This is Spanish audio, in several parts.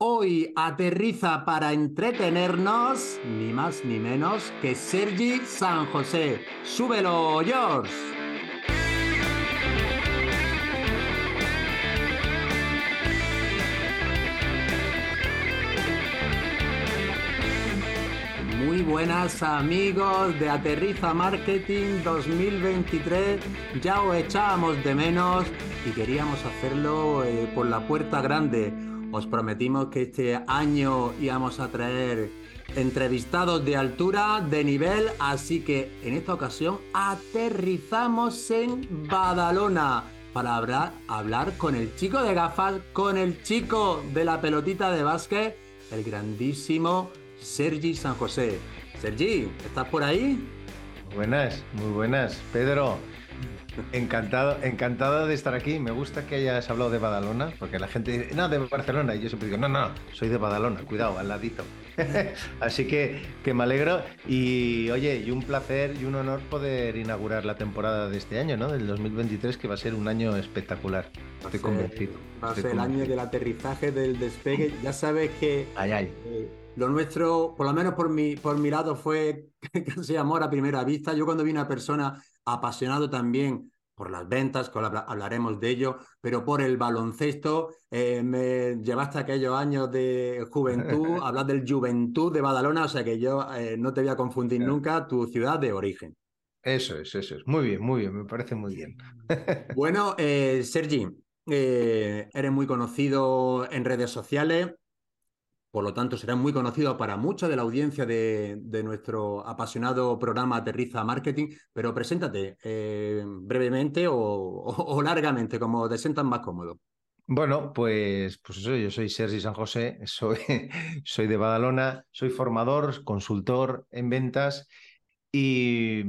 Hoy aterriza para entretenernos, ni más ni menos que Sergi San José. ¡Súbelo, George! Muy buenas amigos de Aterriza Marketing 2023. Ya os echábamos de menos y queríamos hacerlo eh, por la puerta grande. Os prometimos que este año íbamos a traer entrevistados de altura, de nivel, así que en esta ocasión aterrizamos en Badalona para hablar, con el chico de gafas, con el chico de la pelotita de básquet, el grandísimo Sergi San José. Sergi, ¿estás por ahí? Buenas, muy buenas. Pedro, Encantado, encantado de estar aquí. Me gusta que hayas hablado de Badalona, porque la gente dice, no, de Barcelona. Y yo siempre digo, no, no, soy de Badalona, cuidado, al ladito. Así que, que me alegro. Y oye, y un placer y un honor poder inaugurar la temporada de este año, ¿no? Del 2023, que va a ser un año espectacular. Estoy convencido. Va a ser el año del aterrizaje, del despegue. Ya sabes que. Ay, ay. Eh, lo nuestro, por lo menos por mi, por mi lado, fue casi amor a primera vista. Yo cuando vi una persona apasionado también por las ventas, que hablaremos de ello, pero por el baloncesto. Eh, me llevaste aquellos años de juventud, hablar del Juventud de Badalona, o sea que yo eh, no te voy a confundir nunca tu ciudad de origen. Eso es, eso es. Muy bien, muy bien, me parece muy bien. bueno, eh, Sergi, eres muy conocido en redes sociales, por lo tanto, será muy conocido para mucha de la audiencia de, nuestro apasionado programa Aterriza Marketing, pero preséntate eh, brevemente o, largamente, como te sientas más cómodo. Bueno, pues, pues eso, yo soy Sergi San José, soy, soy de Badalona, soy formador, consultor en ventas y,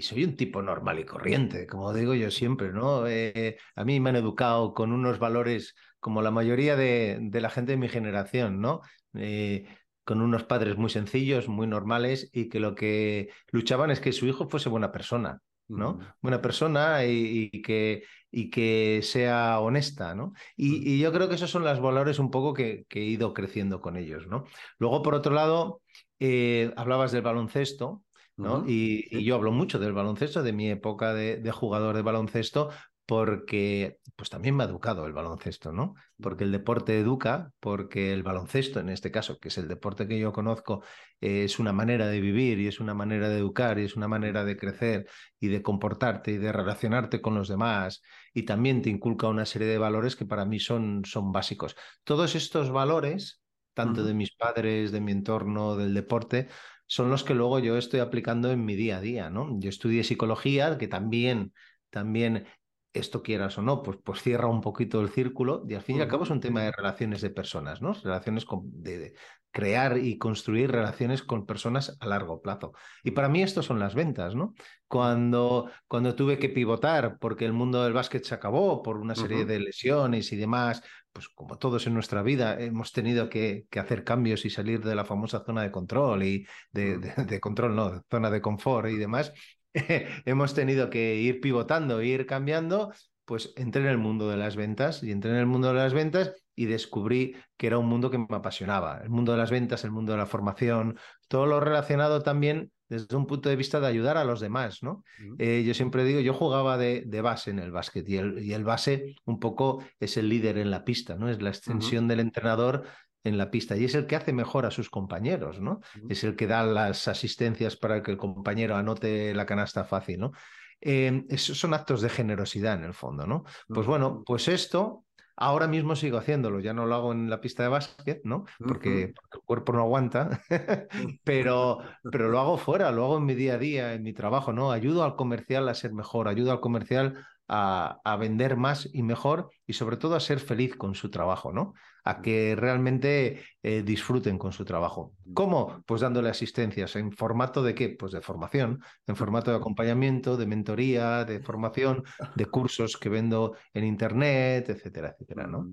soy un tipo normal y corriente, como digo yo siempre, ¿no? Eh, a mí me han educado con unos valores como la mayoría de, la gente de mi generación, ¿no? Eh, con unos padres muy sencillos, muy normales y que lo que luchaban es que su hijo fuese buena persona, ¿no? Buena persona y, que, y, que, sea honesta, ¿no? Y, yo creo que esos son los valores un poco que, he ido creciendo con ellos, ¿no? Luego, por otro lado, eh, hablabas del baloncesto, ¿no? y, yo hablo mucho del baloncesto, de mi época de, jugador de baloncesto, porque pues también me ha educado el baloncesto, ¿no? Porque el deporte educa, porque el baloncesto, en este caso, que es el deporte que yo conozco, es una manera de vivir y es una manera de educar y es una manera de crecer y de comportarte y de relacionarte con los demás y también te inculca una serie de valores que para mí son, son básicos. Todos estos valores, tanto de mis padres, de mi entorno, del deporte, son los que luego yo estoy aplicando en mi día a día, ¿no? Yo estudié psicología, que también también esto quieras o no, pues, pues cierra un poquito el círculo y al fin y al cabo es un tema de relaciones de personas, ¿no? Relaciones de, crear y construir relaciones con personas a largo plazo. Y para mí esto son las ventas, ¿no? Cuando, cuando tuve que pivotar porque el mundo del básquet se acabó por una serie de lesiones y demás, pues como todos en nuestra vida hemos tenido que, hacer cambios y salir de la famosa zona de control y de, de control, no, zona de confort y demás, hemos tenido que ir pivotando, ir cambiando, pues entré en el mundo de las ventas y entré en el mundo de las ventas y descubrí que era un mundo que me apasionaba. El mundo de las ventas, el mundo de la formación, todo lo relacionado también desde un punto de vista de ayudar a los demás, ¿no? Eh, yo siempre digo, yo jugaba de, base en el básquet y el, y el, base un poco es el líder en la pista, ¿no? Es la extensión del entrenador en la pista y es el que hace mejor a sus compañeros, ¿no? Es el que da las asistencias para que el compañero anote la canasta fácil, ¿no? Eh, esos son actos de generosidad en el fondo, ¿no? Pues bueno, pues esto ahora mismo sigo haciéndolo, ya no lo hago en la pista de básquet, ¿no? Porque, el cuerpo no aguanta, pero, pero lo hago fuera, lo hago en mi día a día, en mi trabajo, ¿no? Ayudo al comercial a ser mejor, ayudo al comercial a, vender más y mejor y sobre todo a ser feliz con su trabajo, ¿no? A que realmente eh, disfruten con su trabajo. ¿Cómo? Pues dándole asistencias. ¿En formato de qué? Pues de formación, en formato de acompañamiento, de mentoría, de formación, de cursos que vendo en Internet, etcétera, etcétera, ¿no?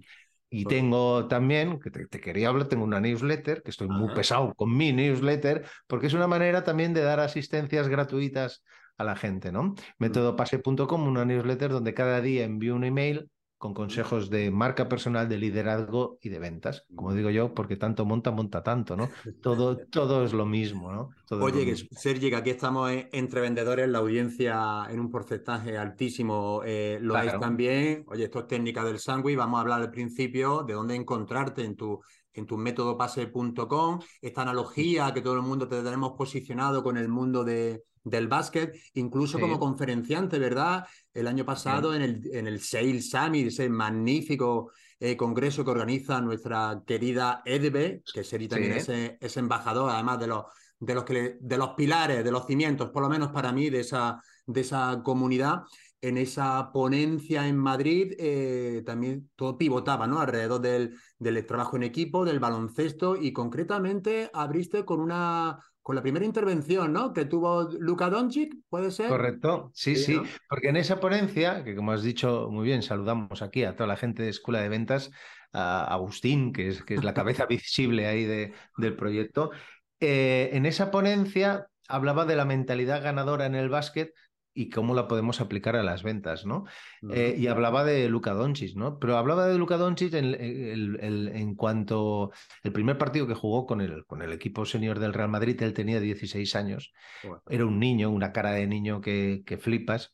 Y pues tengo también, que te, quería hablar, tengo una newsletter, que estoy muy pesado con mi newsletter, porque es una manera también de dar asistencias gratuitas a la gente, ¿no? Métodopase.com, una newsletter donde cada día envío un email con consejos de marca personal, de liderazgo y de ventas. Como digo yo, porque tanto monta, monta tanto, ¿no? Todo, todo es lo mismo, ¿no? Oye, Sergi, que aquí estamos entre vendedores, la audiencia en un porcentaje altísimo eh, lo es también. Oye, esto es técnica del sándwich, vamos a hablar al principio de dónde encontrarte en tu en tu método pase.com, esta analogía que todo el mundo te tenemos posicionado con el mundo de, del básquet, incluso como conferenciante, ¿verdad? El año pasado en el, en el Sales Summit, ese magnífico eh, congreso que organiza nuestra querida Edbe, que sería también ese, ese, embajador, además de los, de, los que, de los pilares, de los cimientos, por lo menos para mí, de esa, de esa comunidad en esa ponencia en Madrid eh, también todo pivotaba ¿no? alrededor del, del, trabajo en equipo, del baloncesto y concretamente abriste con una con la primera intervención ¿no? que tuvo Luka Doncic, ¿puede ser? Correcto, sí, sí, porque en esa ponencia, que como has dicho muy bien, saludamos aquí a toda la gente de Escuela de Ventas, a Agustín, que es, que es la cabeza visible ahí de, del proyecto, eh, en esa ponencia hablaba de la mentalidad ganadora en el básquet y cómo la podemos aplicar a las ventas, ¿no? Eh, y hablaba de Luka Doncic, ¿no? Pero hablaba de Luka Doncic en, en, cuanto el primer partido que jugó con el, con el equipo senior del Real Madrid, él tenía 16 años, era un niño, una cara de niño que, que flipas,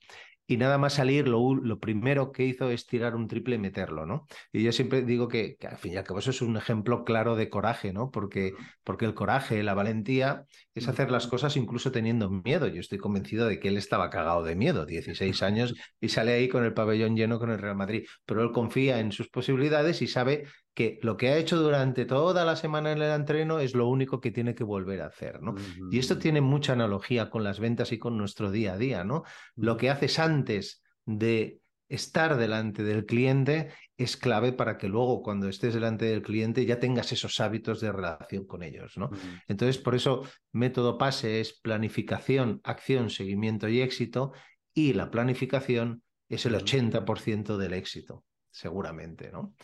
y nada más salir, lo, lo, primero que hizo es tirar un triple y meterlo, ¿no? Y yo siempre digo que, al fin y al cabo eso es un ejemplo claro de coraje, ¿no? Porque, porque el coraje, la valentía es hacer las cosas incluso teniendo miedo. Yo estoy convencido de que él estaba cagado de miedo, 16 años, y sale ahí con el pabellón lleno con el Real Madrid, pero él confía en sus posibilidades y sabe que lo que ha hecho durante toda la semana en el entreno es lo único que tiene que volver a hacer, ¿no? Y esto tiene mucha analogía con las ventas y con nuestro día a día, ¿no? Lo que haces antes de estar delante del cliente es clave para que luego cuando estés delante del cliente ya tengas esos hábitos de relación con ellos, ¿no? Entonces, por eso método PASE es planificación, acción, seguimiento y éxito y la planificación es el 80% del éxito, seguramente, ¿no?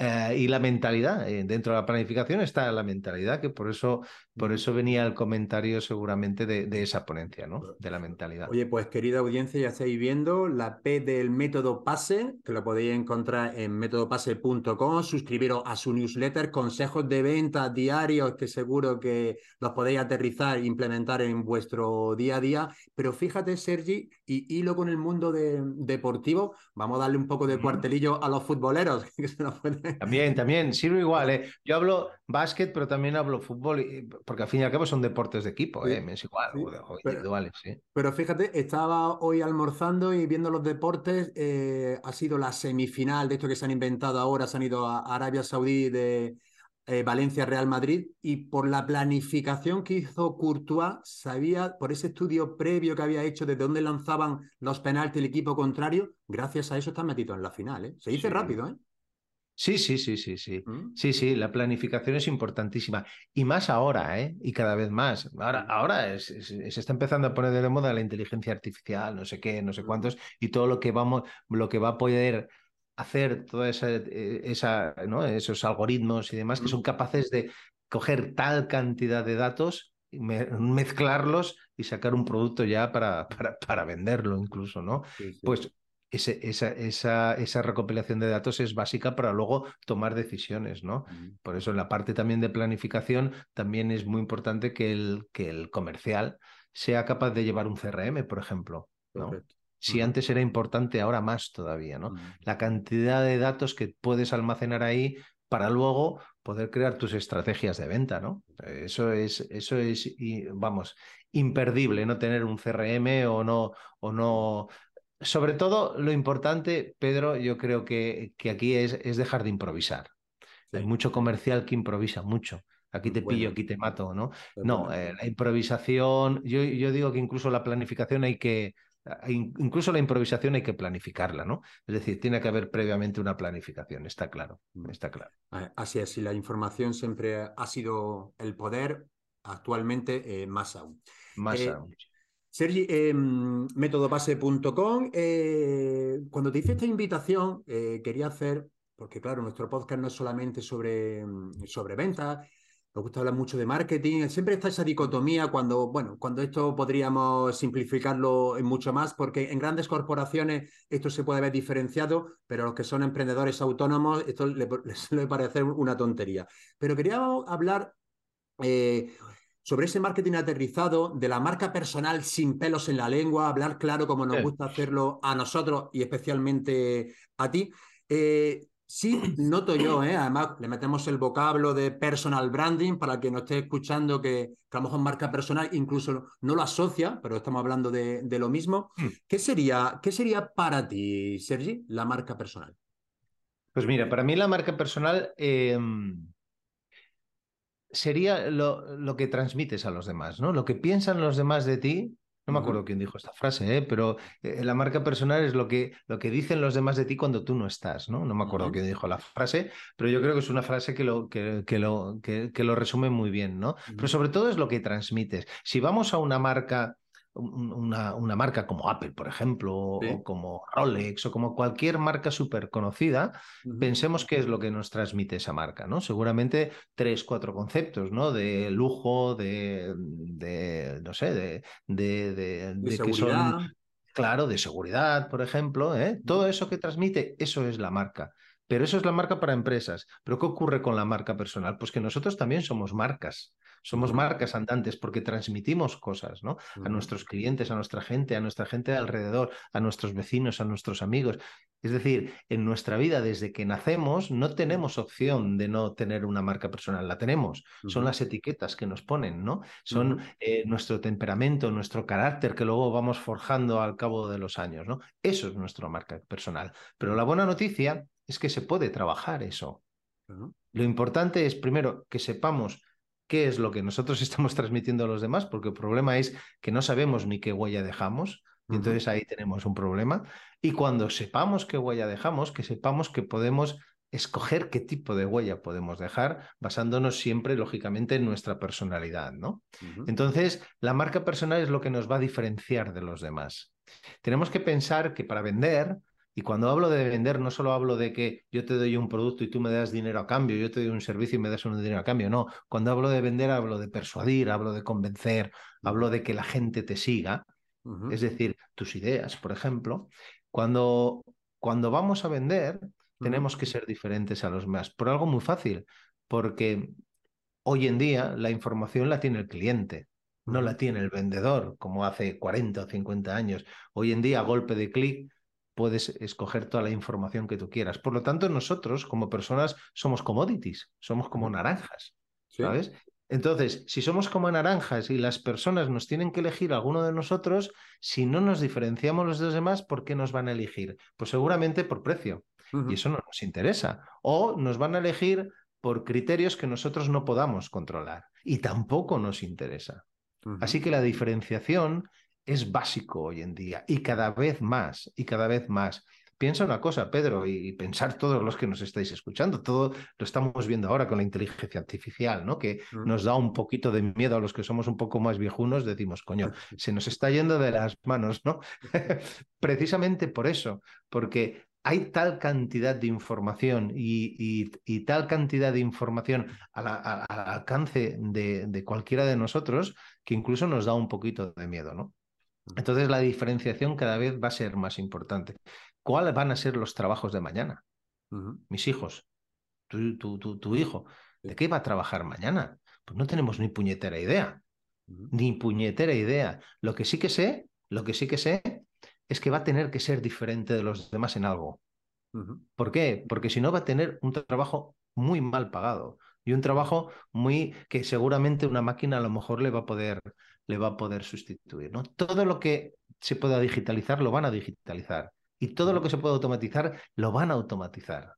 Eh, y la mentalidad, eh, dentro de la planificación está la mentalidad, que por eso, por eso venía el comentario seguramente de, esa ponencia, ¿no? De la mentalidad. Oye, pues querida audiencia, ya estáis viendo la P del método PASE, que lo podéis encontrar en métodopase.com, suscribiros a su newsletter, consejos de venta diarios que seguro que los podéis aterrizar e implementar en vuestro día a día. Pero fíjate, Sergi, y hilo con el mundo deportivo, vamos a darle un poco de cuartelillo a los futboleros, que se nos puede también, también, sirve igual. ¿eh? Yo hablo básquet, pero también hablo fútbol, porque al fin y al cabo son deportes de equipo, ¿eh? es igual, individuales. Pero fíjate, estaba hoy almorzando y viendo los deportes, eh, ha sido la semifinal de esto que se han inventado ahora, se han ido a Arabia Saudí de eh, Valencia Real Madrid y por la planificación que hizo Courtois, sabía por ese estudio previo que había hecho de dónde lanzaban los penaltis el equipo contrario, gracias a eso están metidos en la final. ¿eh? Se dice rápido, ¿eh? Sí, sí, sí, sí, sí. Mm. Sí, sí, la planificación es importantísima. Y más ahora, ¿eh? Y cada vez más. Ahora, ahora se está empezando a poner de moda la inteligencia artificial, no sé qué, no sé cuántos, y todo lo que vamos, lo que va a poder hacer toda esa, eh, esa ¿no? esos algoritmos y demás, que son capaces de coger tal cantidad de datos, mezclarlos y sacar un producto ya para, para, para venderlo incluso, ¿no? Pues esa, esa, esa, recopilación de datos es básica para luego tomar decisiones, ¿no? Por eso en la parte también de planificación también es muy importante que el, que el comercial sea capaz de llevar un CRM, por ejemplo. ¿no? Si antes era importante, ahora más todavía, ¿no? La cantidad de datos que puedes almacenar ahí para luego poder crear tus estrategias de venta, ¿no? Eso es, eso es, vamos, imperdible, no tener un CRM o no, o no sobre todo, lo importante, Pedro, yo creo que, que aquí es, es, dejar de improvisar. Hay mucho comercial que improvisa mucho. Aquí te pillo, aquí te mato, ¿no? no, eh, la improvisación, yo, yo, digo que incluso la planificación hay que, incluso la improvisación hay que planificarla, ¿no? Es decir, tiene que haber previamente una planificación, está claro, mm. está claro. Así es, si la información siempre ha sido el poder, actualmente eh, más aún. Más eh, aún. Sergi, eh, métodobase.com, cuando te hice esta invitación, eh, quería hacer, porque claro, nuestro podcast no es solamente sobre, sobre ventas, nos gusta hablar mucho de marketing. Siempre está esa dicotomía cuando, bueno, cuando esto podríamos simplificarlo en mucho más, porque en grandes corporaciones esto se puede ver diferenciado, pero a los que son emprendedores autónomos esto les, suele parecer una tontería. Pero queríamos hablar eh, sobre ese marketing aterrizado, de la marca personal sin pelos en la lengua, hablar claro como nos gusta hacerlo a nosotros y especialmente a ti. Eh, sí, noto yo, ¿eh? además le metemos el vocablo de personal branding para que no esté escuchando que, que, a lo mejor marca personal incluso no lo asocia, pero estamos hablando de, lo mismo. Hmm. ¿Qué sería, ¿Qué sería para ti, Sergi, la marca personal? Pues mira, para mí la marca personal... Em, sería lo, lo, que transmites a los demás, ¿no? Lo que piensan los demás de ti. No me acuerdo quién dijo esta frase, ¿eh? pero eh, la marca personal es lo que, lo que dicen los demás de ti cuando tú no estás, ¿no? No me acuerdo quién dijo la frase, pero yo creo que es una frase que lo, que, que lo, que, que lo resume muy bien, ¿no? Pero sobre todo es lo que transmites. Si vamos a una marca una, una, marca como Apple, por ejemplo, o como Rolex, o como cualquier marca súper conocida, pensemos qué es lo que nos transmite esa marca, ¿no? Seguramente tres, cuatro conceptos, ¿no? De lujo, de, de no sé, de, de, de, que son, claro, de seguridad, por ejemplo, ¿eh? Todo eso que transmite, eso es la marca. Pero eso es la marca para empresas. Pero ¿qué ocurre con la marca personal? Pues que nosotros también somos marcas. Somos marcas andantes porque transmitimos cosas, ¿no? A nuestros clientes, a nuestra gente, a nuestra gente de alrededor, a nuestros vecinos, a nuestros amigos. Es decir, en nuestra vida desde que nacemos no tenemos opción de no tener una marca personal, la tenemos. Son las etiquetas que nos ponen, ¿no? Son eh, nuestro temperamento, nuestro carácter que luego vamos forjando al cabo de los años, ¿no? Eso es nuestra marca personal. Pero la buena noticia es que se puede trabajar eso. Lo importante es, primero, que sepamos qué es lo que nosotros estamos transmitiendo a los demás, porque el problema es que no sabemos ni qué huella dejamos, y entonces ahí tenemos un problema. Y cuando sepamos qué huella dejamos, que sepamos que podemos escoger qué tipo de huella podemos dejar, basándonos siempre, lógicamente, en nuestra personalidad, ¿no? Entonces, la marca personal es lo que nos va a diferenciar de los demás. Tenemos que pensar que para vender y cuando hablo de vender, no solo hablo de que yo te doy un producto y tú me das dinero a cambio, yo te doy un servicio y me das un dinero a cambio. No, cuando hablo de vender, hablo de persuadir, hablo de convencer, hablo de que la gente te siga. Es decir, tus ideas, por ejemplo. Cuando, cuando vamos a vender, tenemos que ser diferentes a los demás. Por algo muy fácil, porque hoy en día la información la tiene el cliente. No la tiene el vendedor, como hace 40 o 50 años. Hoy en día, a golpe de clic, puedes escoger toda la información que tú quieras. Por lo tanto, nosotros como personas somos commodities, somos como naranjas, ¿sabes? Entonces, si somos como naranjas y las personas nos tienen que elegir alguno de nosotros, si no nos diferenciamos los de los demás, ¿por qué nos van a elegir? Pues seguramente por precio. Y eso no nos interesa. O nos van a elegir por criterios que nosotros no podamos controlar. Y tampoco nos interesa. Así que la diferenciación es básico hoy en día y cada vez más, y cada vez más. Piensa una cosa, Pedro, y pensar todos los que nos estáis escuchando, todo lo estamos viendo ahora con la inteligencia artificial, ¿no? Que mm. nos da un poquito de miedo a los que somos un poco más viejunos, decimos, coño, se nos está yendo de las manos, ¿no? Precisamente por eso, porque hay tal cantidad de información y, tal cantidad de información al alcance de, de, cualquiera de nosotros que incluso nos da un poquito de miedo, ¿no? Entonces la diferenciación cada vez va a ser más importante. ¿Cuáles van a ser los trabajos de mañana? Mis hijos, tu, tu, tu, hijo, ¿de qué va a trabajar mañana? Pues no tenemos ni puñetera idea. Ni puñetera idea. Lo que sí que sé, lo que sí que sé es que va a tener que ser diferente de los demás en algo. ¿Por qué? Porque si no va a tener un trabajo muy mal pagado y un trabajo muy que seguramente una máquina a lo mejor le va a poder le va a poder sustituir. ¿no? Todo lo que se pueda digitalizar lo van a digitalizar y todo lo que se pueda automatizar lo van a automatizar.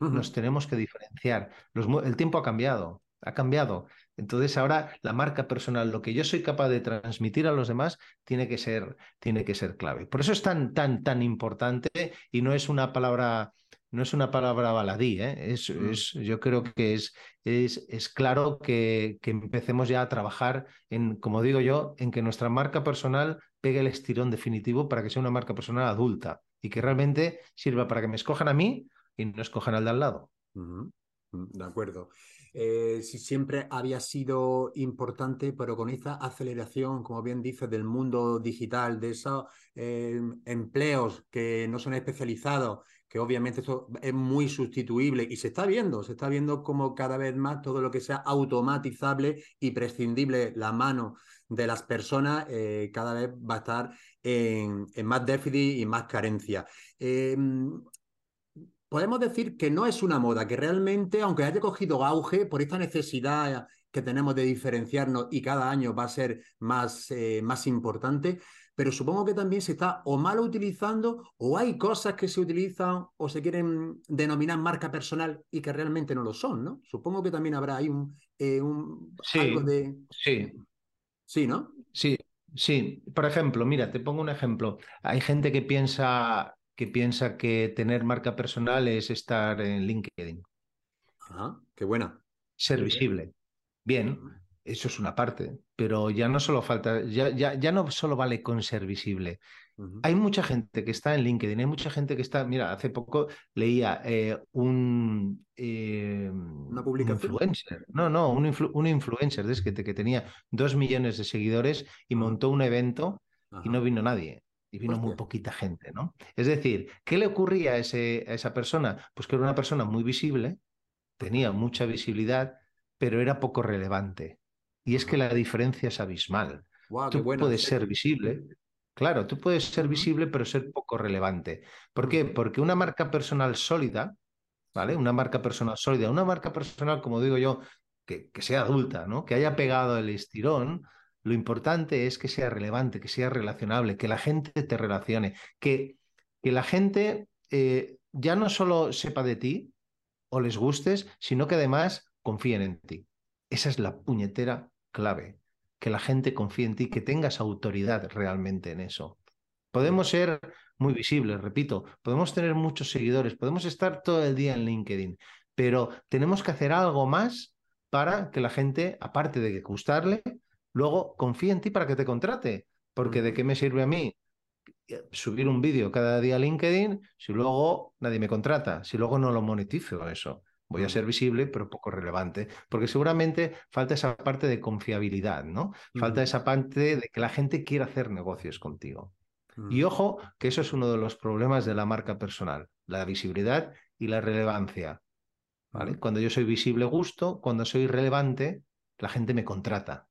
Nos tenemos que diferenciar. el tiempo ha cambiado, ha cambiado. Entonces ahora la marca personal, lo que yo soy capaz de transmitir a los demás, tiene que ser, tiene que ser clave. Por eso es tan, tan, tan importante y no es una palabra no es una palabra baladí, ¿eh? es, mm. es, yo creo que es, es, es claro que, que, empecemos ya a trabajar en, como digo yo, en que nuestra marca personal pegue el estirón definitivo para que sea una marca personal adulta y que realmente sirva para que me escojan a mí y no escojan al de al lado. Mm, de acuerdo. eh, si siempre había sido importante, pero con esta aceleración, como bien dices, del mundo digital, de esos eh, empleos que no son especializados, que obviamente esto es muy sustituible y se está viendo, se está viendo como cada vez más todo lo que sea automatizable y prescindible la mano de las personas eh, cada vez va a estar en, más déficit y más carencia. Em, podemos decir que no es una moda, que realmente, aunque haya cogido auge por esta necesidad que tenemos de diferenciarnos y cada año va a ser más, eh, más importante, pero supongo que también se está o mal utilizando o hay cosas que se utilizan o se quieren denominar marca personal y que realmente no lo son, ¿no? Supongo que también habrá ahí un, eh, algo de... Sí. Sí, ¿no? Sí, sí. Por ejemplo, mira, te pongo un ejemplo. Hay gente que piensa que piensa que tener marca personal es estar en LinkedIn. Ajá, qué buena. Ser visible. Bien, eso es una parte, pero ya no solo falta, ya, ya, ya no solo vale con ser visible. Hay mucha gente que está en LinkedIn, hay mucha gente que está, mira, hace poco leía eh, un, eh, ¿Una publicación? influencer, no, no, un, un influencer es que, que, tenía dos millones de seguidores y montó un evento y no vino nadie. Y vino muy poquita gente, ¿no? Es decir, ¿qué le ocurría a, ese, a esa persona? Pues que era una persona muy visible, tenía mucha visibilidad, pero era poco relevante. Y es que la diferencia es abismal. tú puedes ser visible, claro, tú puedes ser visible pero ser poco relevante. ¿Por qué? Porque una marca personal sólida, ¿vale? Una marca personal sólida, una marca personal, como digo yo, que, que sea adulta, ¿no? Que haya pegado el estirón, lo importante es que sea relevante, que sea relacionable, que la gente te relacione, que, que la gente eh, ya no solo sepa de ti o les gustes, sino que además confíen en ti. Esa es la puñetera clave, que la gente confíe en ti, que tengas autoridad realmente en eso. Podemos ser muy visibles, repito, podemos tener muchos seguidores, podemos estar todo el día en LinkedIn, pero tenemos que hacer algo más para que la gente, aparte de gustarle, luego confíe en ti para que te contrate. Porque ¿de qué me sirve a mí subir un vídeo cada día a LinkedIn si luego nadie me contrata, si luego no lo monetizo eso? Voy a ser visible, pero poco relevante, porque seguramente falta esa parte de confiabilidad, ¿no? Falta esa parte de que la gente quiera hacer negocios contigo. Y ojo, que eso es uno de los problemas de la marca personal, la visibilidad y la relevancia. ¿vale? Cuando yo soy visible, gusto, cuando soy relevante, la gente me contrata.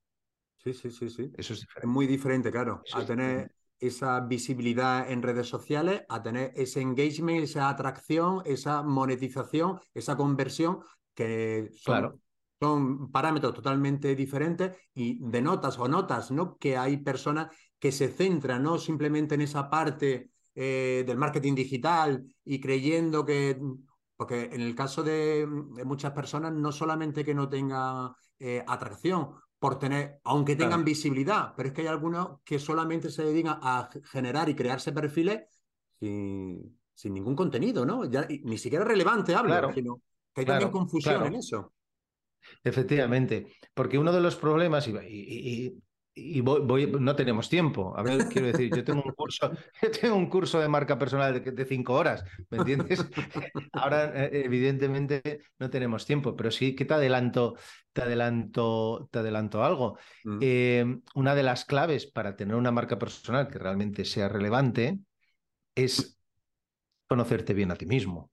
Sí, sí, sí, sí. Eso es diferente. Es muy diferente, claro. a tener esa visibilidad en redes sociales, a tener ese engagement, esa atracción, esa monetización, esa conversión, que son, son parámetros totalmente diferentes y denotas o notas ¿no? que hay personas que se centran no simplemente en esa parte eh, del marketing digital y creyendo que, porque en el caso de, muchas personas, no solamente que no tenga eh, atracción, por tener, aunque tengan visibilidad, pero es que hay algunos que solamente se dedican a generar y crearse perfiles sin, sin ningún contenido, ¿no? Ya, ni siquiera relevante hablo, sino que hay también confusión en eso. Efectivamente, porque uno de los problemas, y, y voy, no tenemos tiempo. A ver, quiero decir, yo tengo un curso, tengo un curso de marca personal de, cinco horas, ¿me entiendes? Ahora, eh, evidentemente, no tenemos tiempo, pero sí que te adelanto, te adelanto, te adelanto algo. Mm. Eh, una de las claves para tener una marca personal que realmente sea relevante es conocerte bien a ti mismo.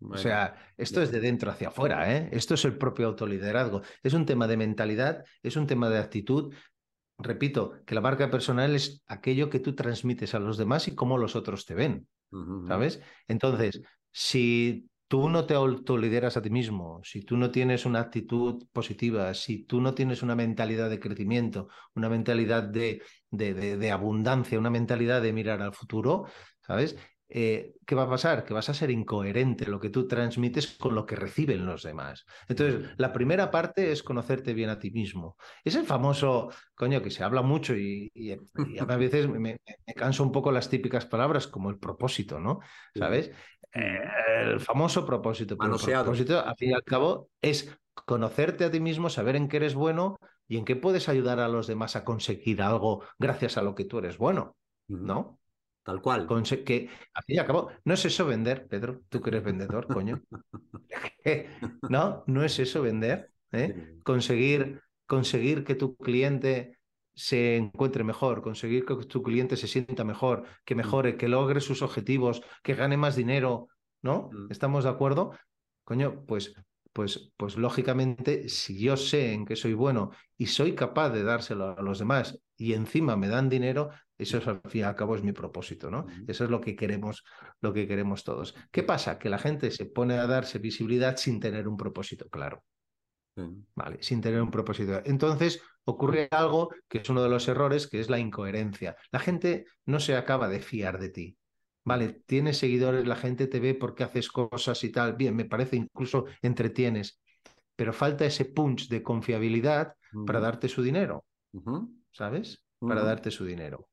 o sea, esto es de dentro hacia afuera, ¿eh? Esto es el propio autoliderazgo. Es un tema de mentalidad, es un tema de actitud, repito, que la marca personal es aquello que tú transmites a los demás y cómo los otros te ven, ¿sabes? Entonces, si tú no te autolideras a ti mismo, si tú no tienes una actitud positiva, si tú no tienes una mentalidad de crecimiento, una mentalidad de, de, de abundancia, una mentalidad de mirar al futuro, ¿sabes? Eh, ¿qué va a pasar? Que vas a ser incoherente lo que tú transmites con lo que reciben los demás. Entonces, la primera parte es conocerte bien a ti mismo. Es el famoso, coño, que se habla mucho y, a veces me, canso un poco las típicas palabras como el propósito, ¿no? ¿Sabes? Eh, el famoso propósito. Pero el propósito, al fin y al cabo, es conocerte a ti mismo, saber en qué eres bueno y en qué puedes ayudar a los demás a conseguir algo gracias a lo que tú eres bueno, ¿no? Tal cual. que, al fin y al cabo, no es eso vender, Pedro. Tú que eres vendedor, coño. no, no es eso vender. ¿eh? Conseguir, conseguir que tu cliente se encuentre mejor, conseguir que tu cliente se sienta mejor, que mejore, que logre sus objetivos, que gane más dinero, ¿no? ¿Estamos de acuerdo? Coño, pues, pues, pues lógicamente, si yo sé en qué soy bueno y soy capaz de dárselo a los demás y encima me dan dinero, eso es, al fin y al cabo es mi propósito, ¿no? Eso es lo que queremos, lo que queremos todos. ¿Qué pasa? Que la gente se pone a darse visibilidad sin tener un propósito claro. Vale, sin tener un propósito. Entonces ocurre algo que es uno de los errores, que es la incoherencia. La gente no se acaba de fiar de ti. Vale, tienes seguidores, la gente te ve porque haces cosas y tal. Bien, me parece incluso entretienes, pero falta ese punch de confiabilidad para darte su dinero. ¿Sabes? Para darte su dinero.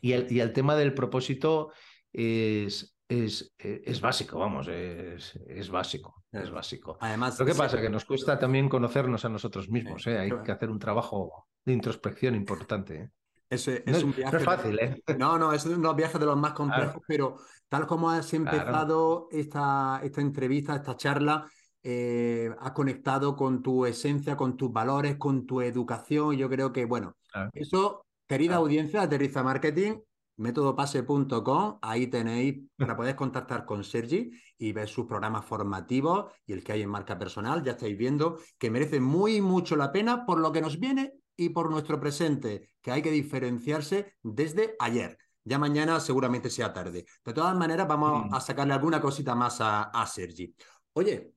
Y el, y el tema del propósito es, es, e, es, básico, vamos, es, es, básico, es básico. Además, lo que pasa es que nos cuesta también conocernos a nosotros mismos, ¿eh? hay que hacer un trabajo de introspección importante. ¿eh? Es, es, un viaje. No es fácil, ¿eh? No, no, es uno de los viajes de los más complejos, pero tal como has empezado esta, esta entrevista, esta charla, eh, has conectado con tu esencia, con tus valores, con tu educación. Yo creo que, bueno, eso, querida audiencia Aterriza Marketing, métodopase.com, ahí tenéis para poder contactar con Sergi y ver sus programas formativos y el que hay en marca personal. Ya estáis viendo que merece muy mucho la pena por lo que nos viene y por nuestro presente, que hay que diferenciarse desde ayer. Ya mañana seguramente sea tarde. De todas maneras, vamos a sacarle alguna cosita más a, Sergi. Oye,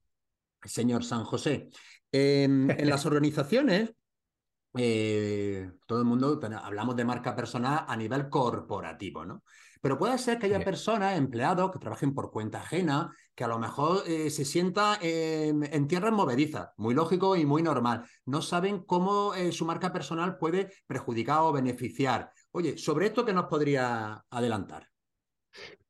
señor San José, en, las organizaciones, eh, todo el mundo hablamos de marca personal a nivel corporativo, ¿no? Pero puede ser que haya personas, empleados, que trabajen por cuenta ajena, que a lo mejor eh, se sienta en tierras movedizas, muy lógico y muy normal. No saben cómo eh, su marca personal puede perjudicar o beneficiar. Oye, sobre esto, ¿qué nos podría adelantar?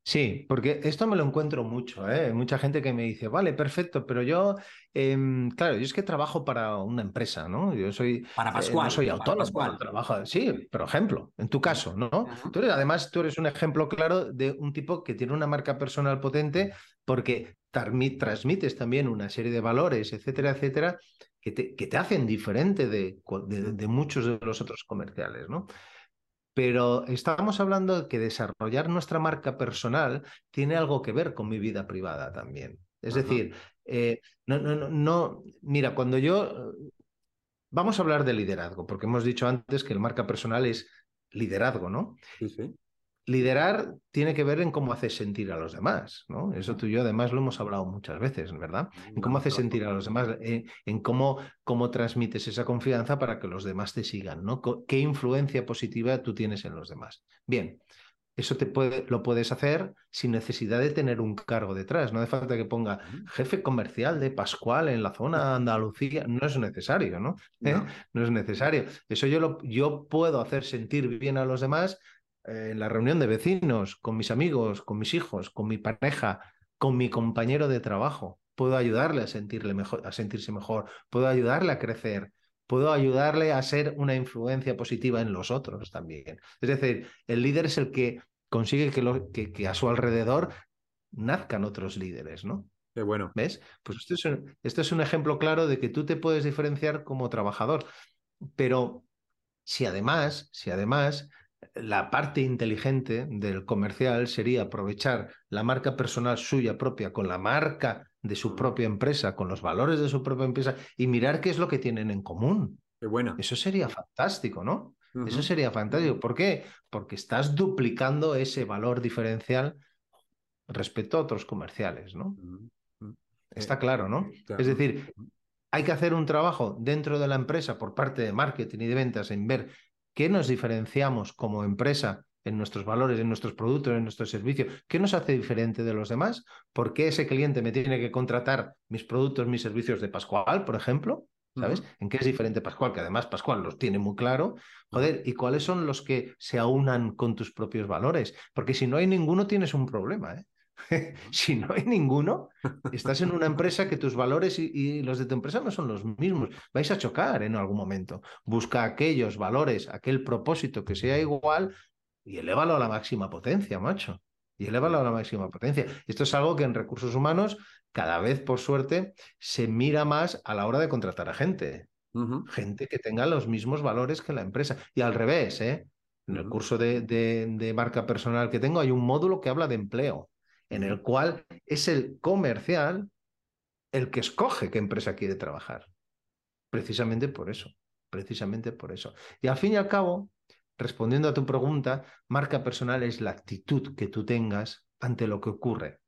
Sí, porque esto me lo encuentro mucho, ¿eh? Mucha gente que me dice, vale, perfecto, pero yo, em, claro, yo es que trabajo para una empresa, ¿no? Yo soy, para eh, Pascual, soy autónomo, trabajo, sí, por ejemplo, en tu caso, ¿no? tú eres, además, tú eres un ejemplo claro de un tipo que tiene una marca personal potente porque transmites también una serie de valores, etcétera, etcétera, que te, que te hacen diferente de, de muchos de los otros comerciales, ¿no? Pero estamos hablando de que desarrollar nuestra marca personal tiene algo que ver con mi vida privada también. Es decir, eh, no, no, no, mira, cuando yo... Vamos a hablar de liderazgo, porque hemos dicho antes que el marca personal es liderazgo, ¿no? Sí, sí liderar tiene que ver en cómo haces sentir a los demás, ¿no? Eso tú y yo además lo hemos hablado muchas veces, ¿verdad? En cómo haces sentir a los demás, en, cómo, cómo transmites esa confianza para que los demás te sigan, ¿no? ¿Qué influencia positiva tú tienes en los demás? Bien, eso te puede, lo puedes hacer sin necesidad de tener un cargo detrás. No hace falta que ponga jefe comercial de Pascual en la zona Andalucía. No es necesario, ¿no? ¿Eh? No. es necesario. Eso yo, lo, yo puedo hacer sentir bien a los demás en la reunión de vecinos, con mis amigos, con mis hijos, con mi pareja, con mi compañero de trabajo. Puedo ayudarle a, sentirle mejor, a sentirse mejor, puedo ayudarle a crecer, puedo ayudarle a ser una influencia positiva en los otros también. Es decir, el líder es el que consigue que, que, a su alrededor nazcan otros líderes, ¿no? Qué bueno. ¿Ves? Pues esto es, un, esto es un ejemplo claro de que tú te puedes diferenciar como trabajador. Pero si además, si además la parte inteligente del comercial sería aprovechar la marca personal suya propia con la marca de su propia empresa, con los valores de su propia empresa y mirar qué es lo que tienen en común. Qué bueno. Eso sería fantástico, ¿no? Eso sería fantástico. ¿Por qué? Porque estás duplicando ese valor diferencial respecto a otros comerciales, ¿no? Está claro, ¿no? Es decir, hay que hacer un trabajo dentro de la empresa por parte de marketing y de ventas en ver ¿Qué nos diferenciamos como empresa en nuestros valores, en nuestros productos, en nuestros servicios? ¿Qué nos hace diferente de los demás? ¿Por qué ese cliente me tiene que contratar mis productos, mis servicios de Pascual, por ejemplo? ¿Sabes? ¿En qué es diferente Pascual? Que además Pascual los tiene muy claro. Joder, ¿y cuáles son los que se aunan con tus propios valores? Porque si no hay ninguno, tienes un problema. ¿eh? si no hay ninguno, estás en una empresa que tus valores y, los de tu empresa no son los mismos. Vais a chocar en algún momento. Busca aquellos valores, aquel propósito que sea igual y elévalo a la máxima potencia, macho. y elévalo a la máxima potencia. Esto es algo que en recursos humanos cada vez, por suerte, se mira más a la hora de contratar a gente. Gente que tenga los mismos valores que la empresa. Y al revés, ¿eh? En el curso de, de, marca personal que tengo hay un módulo que habla de empleo, en el cual es el comercial el que escoge qué empresa quiere trabajar. Precisamente por eso, precisamente por eso. Y al fin y al cabo, respondiendo a tu pregunta, marca personal es la actitud que tú tengas ante lo que ocurre.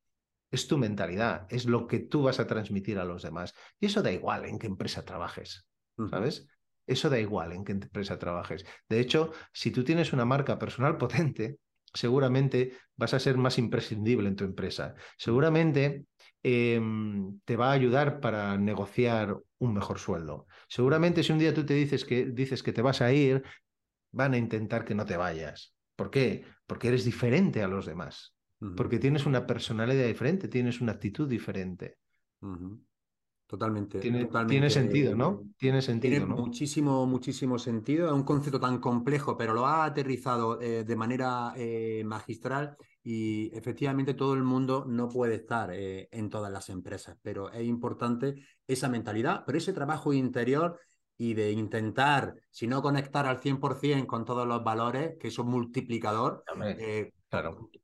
Es tu mentalidad, es lo que tú vas a transmitir a los demás. Y eso da igual en qué empresa trabajes, ¿sabes? Eso da igual en qué empresa trabajes. De hecho, si tú tienes una marca personal potente, seguramente vas a ser más imprescindible en tu empresa. Seguramente em, te va a ayudar para negociar un mejor sueldo. Seguramente si un día tú te dices que, dices que te vas a ir, van a intentar que no te vayas. ¿Por qué? Porque eres diferente a los demás. Porque tienes una personalidad diferente, tienes una actitud diferente. Totalmente tiene, sentido, ¿no? Tiene sentido. Tiene muchísimo, muchísimo sentido. Es un concepto tan complejo, pero lo ha aterrizado eh, de manera eh, magistral y efectivamente todo el mundo no puede estar eh, en todas las empresas, pero es importante esa mentalidad, pero ese trabajo interior y de intentar, si no conectar al 100% con todos los valores, que son multiplicador, eh,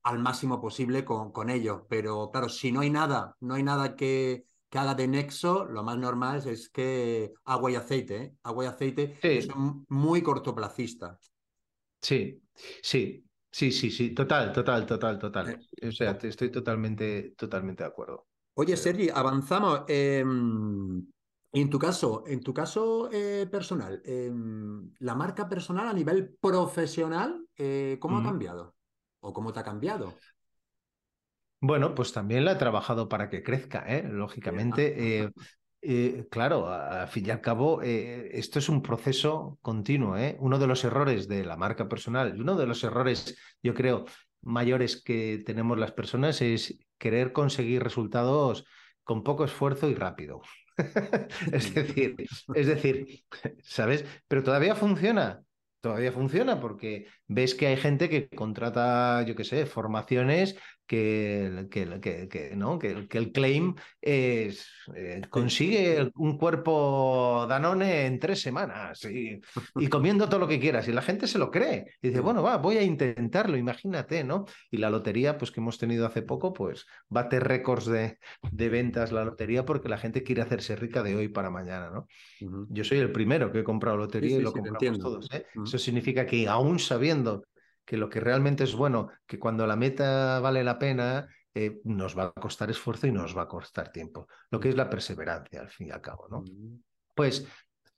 al máximo posible con, con, ellos. Pero claro, si no hay nada, no hay nada que, que haga de nexo, lo más normal es, que agua y aceite, ¿eh? agua y aceite son muy cortoplacistas. Sí, sí, sí, sí, sí, total, total, total, total. Eh, o sea, estoy totalmente, totalmente de acuerdo. Oye, Sergi, avanzamos. Em, en tu caso, en tu caso eh, personal, em, la marca personal a nivel profesional, eh, ¿cómo ha cambiado? ¿O cómo te ha cambiado? Bueno, pues también la he trabajado para que crezca, ¿eh? lógicamente. claro, al fin y al cabo, esto es un proceso continuo. Uno de los errores de la marca personal, uno de los errores, yo creo, mayores que tenemos las personas es querer conseguir resultados con poco esfuerzo y rápido. es decir, es decir, ¿sabes? Pero todavía funciona. Todavía funciona porque ves que hay gente que contrata, yo qué sé, formaciones que, que, que, ¿no? que, el claim es eh, consigue un cuerpo Danone en tres semanas y, comiendo todo lo que quieras y la gente se lo cree y dice, bueno, va, voy a intentarlo, imagínate, ¿no? Y la lotería, pues que hemos tenido hace poco, pues bate récords de, de ventas la lotería porque la gente quiere hacerse rica de hoy para mañana, ¿no? Yo soy el primero que he comprado lotería y lo compramos todos. ¿eh? Eso significa que aún sabiendo que lo que realmente es bueno, que cuando la meta vale la pena, eh, nos va a costar esfuerzo y nos va a costar tiempo. Lo que es la perseverancia, al fin y al cabo, ¿no? Mm. Pues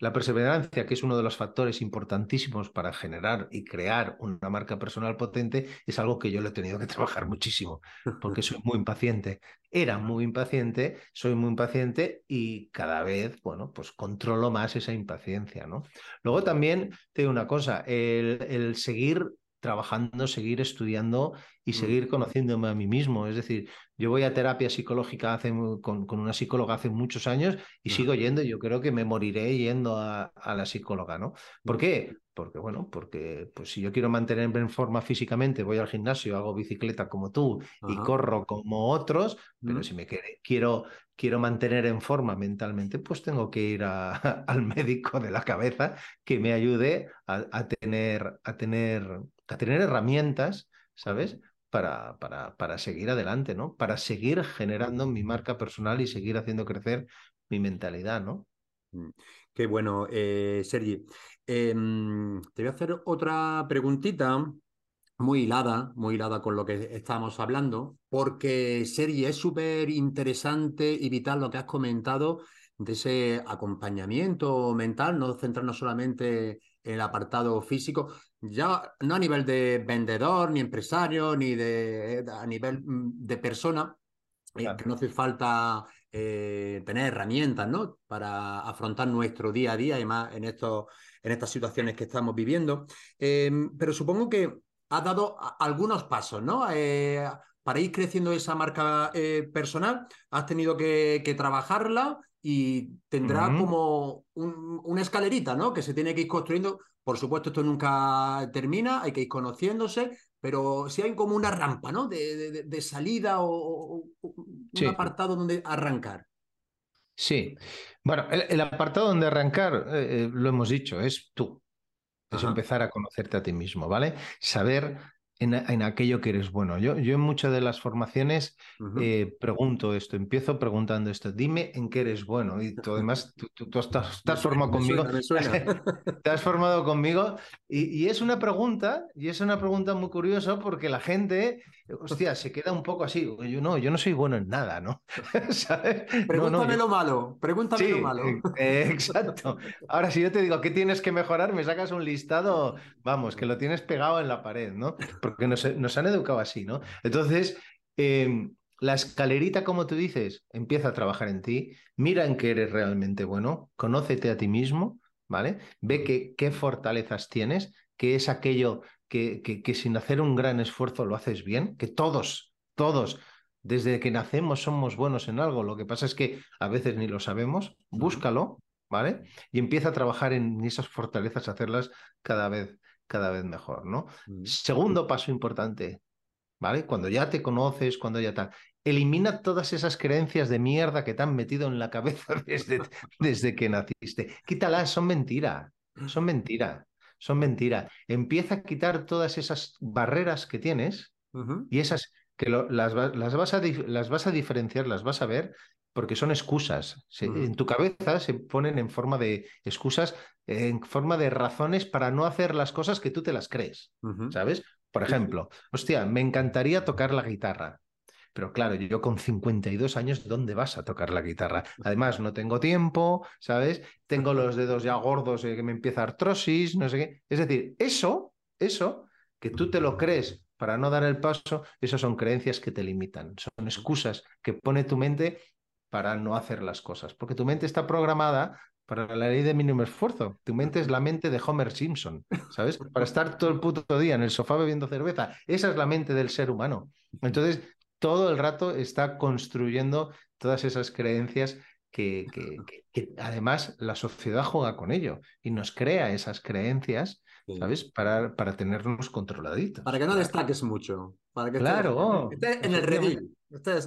la perseverancia, que es uno de los factores importantísimos para generar y crear una marca personal potente, es algo que yo le he tenido que trabajar muchísimo, porque soy muy impaciente. Era muy impaciente, soy muy impaciente y cada vez, bueno, pues controlo más esa impaciencia, ¿no? Luego también te digo una cosa, el, el seguir trabajando, seguir estudiando y mm. seguir conociéndome a mí mismo. Es decir, yo voy a terapia psicológica hace, con, una psicóloga hace muchos años y sigo yendo. Yo creo que me moriré yendo a, la psicóloga, ¿no? ¿Por mm. qué? Porque, bueno, porque pues, si yo quiero mantenerme en forma físicamente, voy al gimnasio, hago bicicleta como tú y corro como otros, pero mm. si me quiero, quiero mantener en forma mentalmente, pues tengo que ir al médico de la cabeza que me ayude a, tener, a tener a tener herramientas, ¿sabes? Para, para, para, seguir adelante, ¿no? Para seguir generando mi marca personal y seguir haciendo crecer mi mentalidad, ¿no? Mm, qué bueno, eh, Sergi. Em, te voy a hacer otra preguntita muy hilada, muy hilada con lo que estamos hablando, porque Sergi es súper interesante y vital lo que has comentado de ese acompañamiento mental, no centrarnos solamente en el apartado físico, ya no a nivel de vendedor, ni empresario, ni de, a nivel mm, de persona, eh, que no hace falta eh, tener herramientas ¿no? para afrontar nuestro día a día y más en, estos, en estas situaciones que estamos viviendo. Em, pero supongo que has dado algunos pasos, ¿no? Eh, para ir creciendo esa marca personal, has tenido que, trabajarla y tendrá como una escalerita, ¿no? Que se tiene que ir construyendo por supuesto, esto nunca termina, hay que ir conociéndose, pero si hay como una rampa, ¿no? De, de, salida o, un apartado donde arrancar. Sí, bueno, el, apartado donde arrancar, eh, eh, lo hemos dicho, es tú. Es empezar a conocerte a ti mismo, ¿vale? Saber en, aquello que eres bueno. Yo, yo en muchas de las formaciones eh, pregunto esto, empiezo preguntando esto, dime en qué eres bueno y tú además tú, estás, formado conmigo, te has formado conmigo y, es una pregunta, y es una pregunta muy curiosa porque la gente, hostia, se queda un poco así, yo no, yo no soy bueno en nada, ¿no? Pregúntame lo malo, pregúntame lo malo. Eh, exacto. Ahora, si yo te digo, ¿qué tienes que mejorar? Me sacas un listado, vamos, que lo tienes pegado en la pared, ¿no? porque nos, han educado así, ¿no? Entonces, em, la escalerita, como tú dices, empieza a trabajar en ti, mira en qué eres realmente bueno, conócete a ti mismo, ¿vale? Ve que, qué fortalezas tienes, qué es aquello que, que, sin hacer un gran esfuerzo lo haces bien, que todos, todos, desde que nacemos somos buenos en algo, lo que pasa es que a veces ni lo sabemos, búscalo, ¿vale? Y empieza a trabajar en esas fortalezas, hacerlas cada vez, cada vez mejor, ¿no? Segundo paso importante, ¿vale? Cuando ya te conoces, cuando ya tal, elimina todas esas creencias de mierda que te han metido en la cabeza desde, desde que naciste. Quítalas, son mentira, son mentira, son mentira. Empieza a quitar todas esas barreras que tienes y esas que las, las, vas a, las vas a diferenciar, las vas a ver porque son excusas. En tu cabeza se ponen en forma de excusas, en forma de razones para no hacer las cosas que tú te las crees, ¿sabes? Por ejemplo, hostia, me encantaría tocar la guitarra. Pero claro, yo con 52 años, ¿dónde vas a tocar la guitarra? Además, no tengo tiempo, ¿sabes? Tengo los dedos ya gordos eh, que me empieza artrosis, no sé qué. Es decir, eso, eso, que tú te lo crees para no dar el paso, esas son creencias que te limitan, son excusas que pone tu mente para no hacer las cosas, porque tu mente está programada para la ley de mínimo esfuerzo. Tu mente es la mente de Homer Simpson, ¿sabes? Para estar todo el puto día en el sofá bebiendo cerveza. Esa es la mente del ser humano. Entonces, todo el rato está construyendo todas esas creencias que, que, además la sociedad juega con ello y nos crea esas creencias, ¿sabes? Para, para tenernos controladitos. Para que no destaques mucho. Para que claro. En el redil.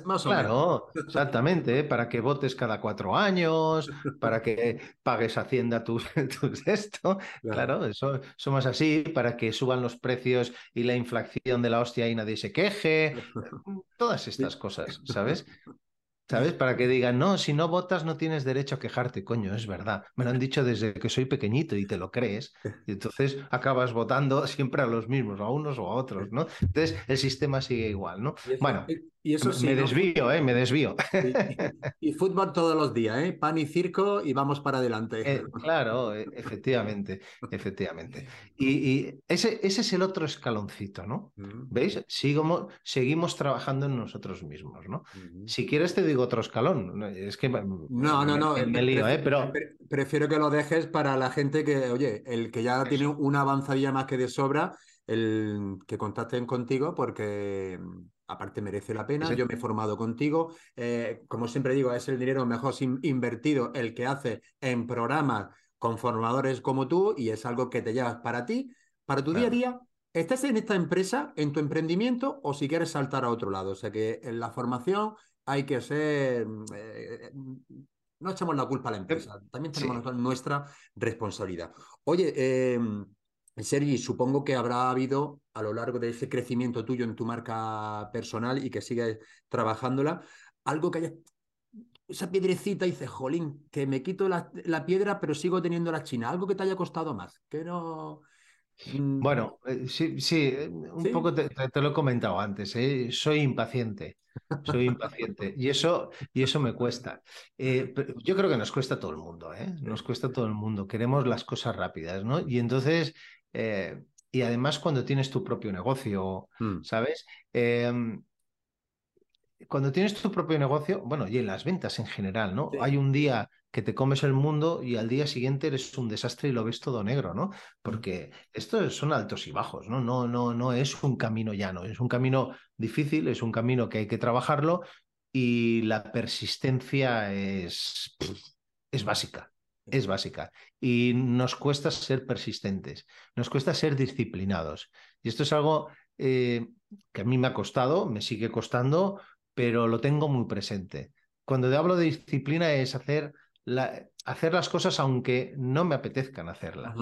Más claro, exactamente, ¿eh? para que votes cada cuatro años, para que pagues Hacienda tus, tus esto. Claro, eso, somos así, para que suban los precios y la inflación de la hostia y nadie se queje. Todas estas cosas, ¿sabes? ¿Sabes? Para que digan, no, si no votas no tienes derecho a quejarte, coño, es verdad. Me lo han dicho desde que soy pequeñito y te lo crees. Y entonces acabas votando siempre a los mismos, a unos o a otros, ¿no? Entonces el sistema sigue igual, ¿no? bueno, y eso sí, me desvío, ¿eh? Me desvío. Y, fútbol todos los días, ¿eh? Pan y circo y vamos para adelante. Eh, claro, e, efectivamente, efectivamente. Y, ese, ese, es el otro escaloncito, ¿no? Mm. ¿Veis? seguimos trabajando en nosotros mismos, ¿no? Mm. Si quieres te digo otro escalón. Es que no, no, no. Me, lío, ¿eh? Pero... Prefiero que lo dejes para la gente que, oye, el que ya tiene una avanzadilla más que de sobra, el que contacten contigo porque aparte merece la pena, yo me he formado contigo, eh, como siempre digo, es el dinero mejor invertido el que hace en programas con formadores como tú y es algo que te llevas para ti, para tu día a día, estés en esta empresa, en tu emprendimiento o si quieres saltar a otro lado. O sea que en la formación hay que ser... Eh, no echamos la culpa a la empresa, también tenemos nuestra responsabilidad. Oye, eh, Sergi, supongo que habrá habido a lo largo de ese crecimiento tuyo en tu marca personal y que sigues trabajándola, algo que haya esa piedrecita y dices, jolín, que me quito la, piedra, pero sigo teniendo la china. Algo que te haya costado más, que no. Mm, bueno, eh, sí, sí, eh, un poco te, lo he comentado antes, ¿eh? soy impaciente, soy impaciente y eso, y eso me cuesta. yo creo que nos cuesta a todo el mundo, ¿eh? nos cuesta a todo el mundo, queremos las cosas rápidas, ¿no? Y entonces eh, y además cuando tienes tu propio negocio, mm. ¿sabes? Em, cuando tienes tu propio negocio, bueno, y en las ventas en general, ¿no? Hay un día que te comes el mundo y al día siguiente eres un desastre y lo ves todo negro, ¿no? Porque esto son altos y bajos, ¿no? No, no, no es un camino llano, es un camino difícil, es un camino que hay que trabajarlo y la persistencia es, es básica es básica y nos cuesta ser persistentes, nos cuesta ser disciplinados. Y esto es algo eh, que a mí me ha costado, me sigue costando, pero lo tengo muy presente. Cuando te hablo de disciplina es hacer hacer las cosas aunque no me apetezcan hacerlas.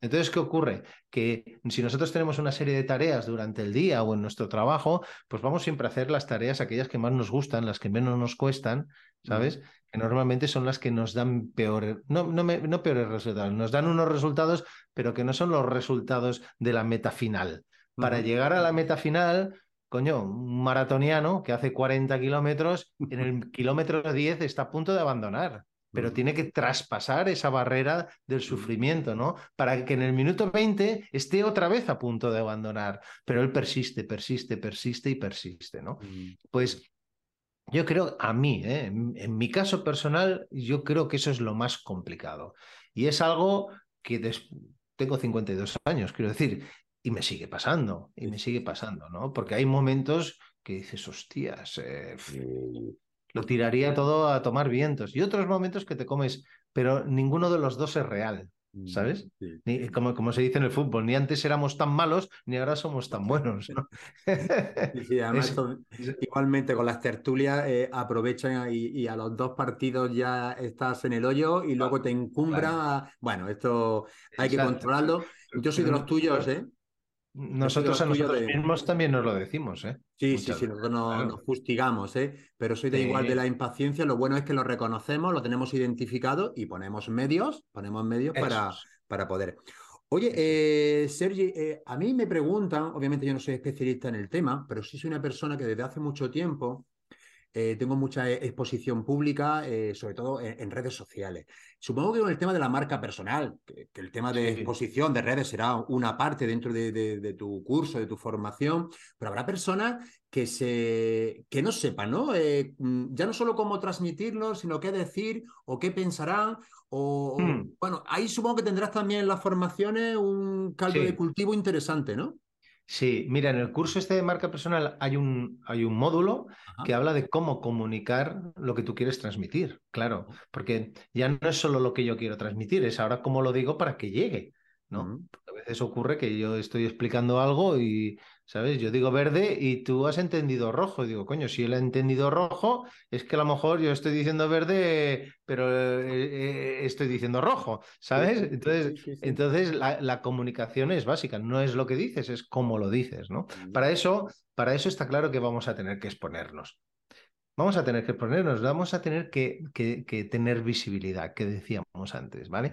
Entonces, ¿qué ocurre? Que si nosotros tenemos una serie de tareas durante el día o en nuestro trabajo, pues vamos siempre a hacer las tareas, aquellas que más nos gustan, las que menos nos cuestan, ¿sabes? Que normalmente son las que nos dan peores, no, no, no peores resultados, nos dan unos resultados, pero que no son los resultados de la meta final. Para llegar a la meta final, coño, un maratoniano que hace 40 kilómetros, en el kilómetro 10 está a punto de abandonar, pero tiene que traspasar esa barrera del sufrimiento, ¿no? Para que en el minuto 20 esté otra vez a punto de abandonar, pero él persiste, persiste, persiste y persiste, ¿no? Pues yo creo, a mí, ¿eh? en, mi caso personal, yo creo que eso es lo más complicado. Y es algo que tengo 52 años, quiero decir, y me sigue pasando, y me sigue pasando, ¿no? Porque hay momentos que dices, hostias, eh, lo tiraría todo a tomar vientos. Y otros momentos que te comes, pero ninguno de los dos es real. Mm, ¿Sabes? Ni, como, como, se dice en el fútbol, ni antes éramos tan malos, ni ahora somos tan buenos. igualmente con las tertulias eh, aprovechan y, a los dos partidos ya estás en el hoyo y luego te encumbra. Bueno, esto hay que controlarlo. Yo soy de los tuyos, ¿eh? Nosotros a nosotros mismos también nos lo decimos, ¿eh? Sí, sí, sí, nosotros nos, fustigamos, ¿eh? Pero soy de igual de la impaciencia. Lo bueno es que lo reconocemos, lo tenemos identificado y ponemos medios, ponemos medios para, para poder. Oye, eh, Sergi, eh, a mí me preguntan, obviamente yo no soy especialista en el tema, pero sí soy una persona que desde hace mucho tiempo eh, tengo mucha e, exposición pública, eh, sobre todo en, redes sociales. Supongo que con el tema de la marca personal, que, el tema de exposición de redes será una parte dentro de, tu curso, de tu formación, pero habrá personas que, se, que no sepan, ¿no? Eh, mm, ya no solo cómo transmitirlo, sino qué decir o qué pensarán. O, hmm. bueno, ahí supongo que tendrás también en las formaciones un caldo de cultivo interesante, ¿no? Sí, mira, en el curso este de marca personal hay un, hay un módulo que habla de cómo comunicar lo que tú quieres transmitir, claro, porque ya no es solo lo que yo quiero transmitir, es ahora cómo lo digo para que llegue, ¿no? A veces ocurre que yo estoy explicando algo y ¿Sabes? Yo digo verde y tú has entendido rojo. digo, coño, si él ha entendido rojo, es que a lo mejor yo estoy diciendo verde, pero eh, eh, estoy diciendo rojo, ¿sabes? Entonces, entonces la, comunicación es básica, no es lo que dices, es cómo lo dices, ¿no? Para eso, para eso está claro que vamos a tener que exponernos vamos a tener que ponernos, vamos a tener que, tener visibilidad, que decíamos antes, ¿vale?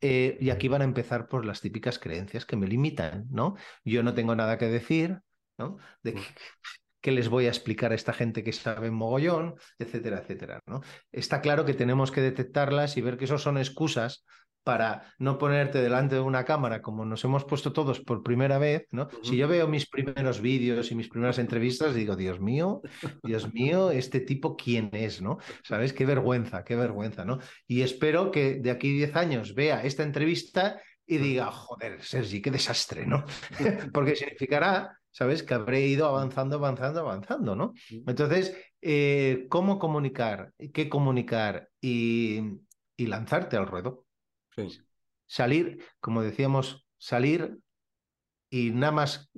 Eh, y aquí van a empezar por las típicas creencias que me limitan, ¿no? Yo no tengo nada que decir, ¿no? De que, les voy a explicar a esta gente que sabe mogollón, etcétera, etcétera, ¿no? Está claro que tenemos que detectarlas y ver que eso son excusas para no ponerte delante de una cámara como nos hemos puesto todos por primera vez, ¿no? Si yo veo mis primeros vídeos y mis primeras entrevistas, digo, Dios mío, Dios mío, este tipo quién es, ¿no? ¿Sabes? Qué vergüenza, qué vergüenza, ¿no? Y espero que de aquí a 10 años vea esta entrevista y diga, joder, Sergi, qué desastre, ¿no? Porque significará, ¿sabes? Que habré ido avanzando, avanzando, avanzando, ¿no? Entonces, eh, ¿cómo comunicar? ¿Qué comunicar? Y, y lanzarte al ruedo. Salir, como decíamos, salir y nada más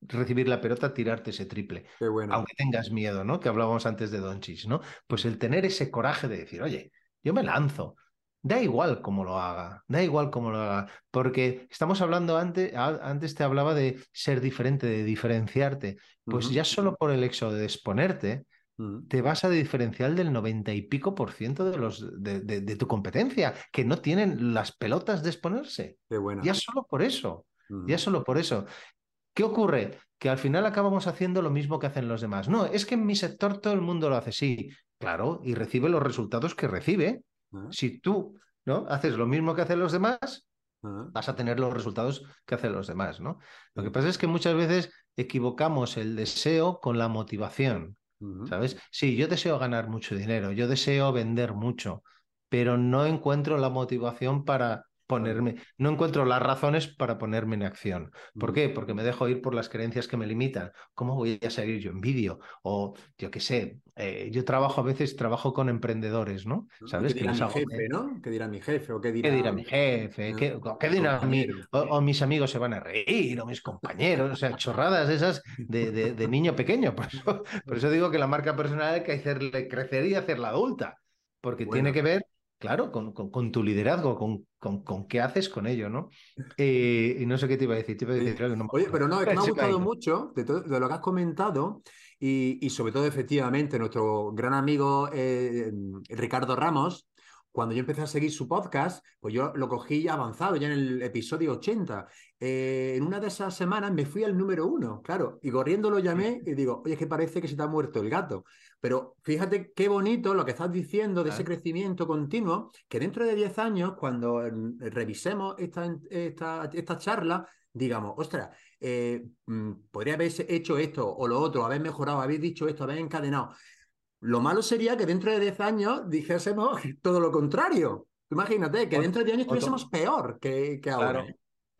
recibir la pelota, tirarte ese triple. Aunque tengas miedo, ¿no? Que hablábamos antes de Donchis, ¿no? Pues el tener ese coraje de decir, oye, yo me lanzo. Da igual cómo lo haga, da igual cómo lo haga, porque estamos hablando antes, antes te hablaba de ser diferente, de diferenciarte, pues ya solo por el hecho de exponerte, te vas a diferenciar del 90 y pico por ciento de, los, de, tu competencia, que no tienen las pelotas de exponerse. Ya solo por eso, ya solo por eso. ¿Qué ocurre? Que al final acabamos haciendo lo mismo que hacen los demás. No, es que en mi sector todo el mundo lo hace, sí, claro, y recibe los resultados que recibe. Si tú ¿no? haces lo mismo que hacen los demás, vas a tener los resultados que hacen los demás, ¿no? Lo que pasa es que muchas veces equivocamos el deseo con la motivación. ¿Sabes? Sí, yo deseo ganar mucho dinero, yo deseo vender mucho, pero no encuentro la motivación para, ponerme, no encuentro las razones para ponerme en acción. ¿Por qué? Porque me dejo ir por las creencias que me limitan. ¿Cómo voy a salir yo en vídeo? O yo qué sé, eh, yo trabajo a veces, trabajo con emprendedores, ¿no? ¿Sabes? ¿Qué dirá mi jefe, no? ¿Qué dirá mi jefe? ¿O qué dirá, ¿Qué dirá mi jefe? ¿Qué, qué dirá mi... O, mis amigos se van a reír, o mis compañeros, o sea, chorradas esas de, de, niño pequeño. Por eso, por eso digo que la marca personal hay que hacerle crecer y hacerla adulta, porque tiene que ver claro, con, con, tu liderazgo, con, con, qué haces con ello, ¿no? Eh, y no sé qué te iba a decir. Te iba a decir no Oye, pero no, es que me ha gustado mucho de, todo, de, lo que has comentado y, y, sobre todo, efectivamente, nuestro gran amigo eh, Ricardo Ramos, cuando yo empecé a seguir su podcast, pues yo lo cogí avanzado, ya en el episodio 80. Eh, en una de esas semanas me fui al número uno, claro, y corriendo lo llamé y digo, oye, es que parece que se te ha muerto el gato. Pero fíjate qué bonito lo que estás diciendo de ese crecimiento continuo, que dentro de 10 años, cuando revisemos esta, esta, esta charla, digamos, ostras, eh, mm, podría haber hecho esto o lo otro, haber mejorado, haber dicho esto, haber encadenado. Lo malo sería que dentro de 10 años dijésemos todo lo contrario. Imagínate, que dentro de 10 años estuviésemos peor que, que ahora.